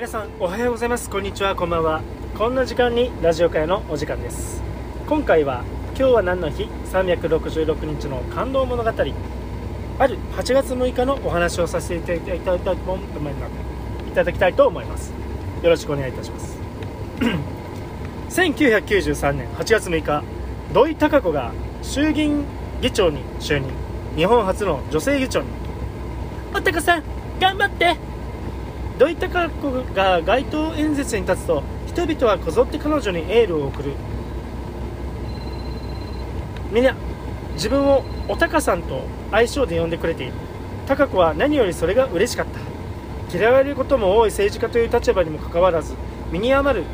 皆さんおはようございます。こんにちは。こんばんは。こんな時間にラジオ会のお時間です。今回は今日は何の日？366日の感動物語。ある8月6日のお話をさせていただきたいと思いいただきたいと思います。よろしくお願いいたします。1993年8月6日土井孝子が衆議院議長に就任。日本初の女性議長に。おたかさん頑張って。土井孝子が街頭演説に立つと人々はこぞって彼女にエールを送る。みんな自分をおたかさんと愛称で呼んでくれている。孝子は何よりそれが嬉しかった。嫌われることも多い政治家という立場にもかかわらず身に余る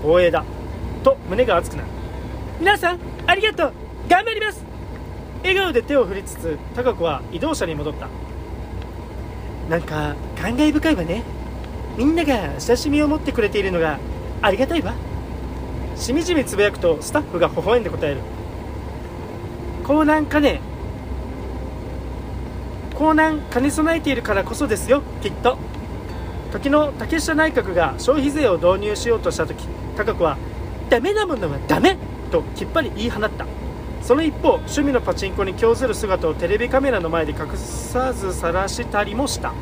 光栄だと胸が熱くなる。皆さんありがとう。頑張ります。笑顔で手を振りつつ孝子は移動車に戻った。なんか感慨深いわね。みんなが親しみを持ってくれているのがありがたいわ。しみじみつぶやくとスタッフが微笑んで答える。江南兼ね。江南兼ね備えているからこそですよきっと。時の竹下内閣が消費税を導入しようとした時高子はダメなものはダメときっぱり言い放った。その一方趣味のパチンコに興ずる姿をテレビカメラの前で隠さず晒したりもした。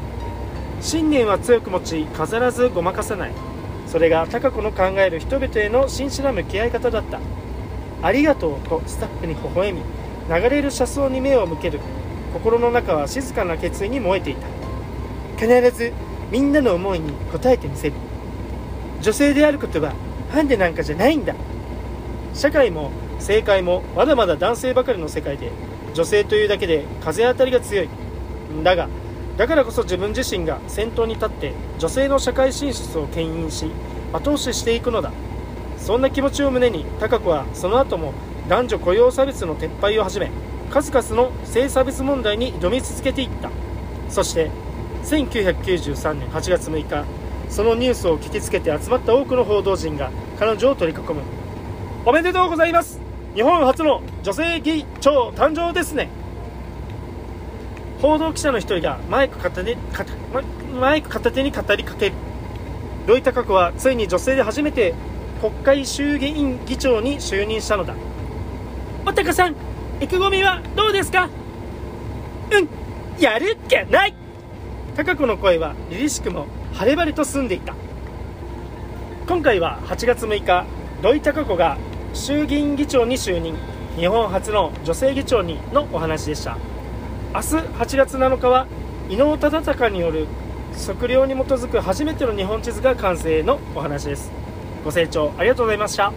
信念は強く持ち飾らずごまかさない。それが貴子の考える人々への真摯な向き合い方だった。ありがとうとスタッフに微笑み流れる車窓に目を向ける。心の中は静かな決意に燃えていた。必ずみんなの思いに応えてみせる。女性であることはハンデなんかじゃないんだ。社会も政界もまだまだ男性ばかりの世界で女性というだけで風当たりが強い。だがだからこそ自分自身が先頭に立って女性の社会進出を牽引し後押ししていくのだ。そんな気持ちを胸に高子はその後も男女雇用差別の撤廃をはじめ数々の性差別問題に挑み続けていった。そして1993年8月6日そのニュースを聞きつけて集まった多くの報道陣が彼女を取り囲むおめでとうございます。日本初の女性議長誕生ですね。報道記者の一人がマイク片手マイク片手に語りかける。土井孝子はついに女性で初めて国会衆議院議長に就任したのだ。おたかさん意気込みはどうですか？うんやるっきゃない。孝子の声は凛々しくも晴れ晴れと澄んでいた。今回は8月6日土井孝子が衆議院議長に就任。日本初の女性議長にのお話でした。明日8月7日は伊能忠敬による測量に基づく初めての日本地図が完成のお話です。ご清聴ありがとうございました。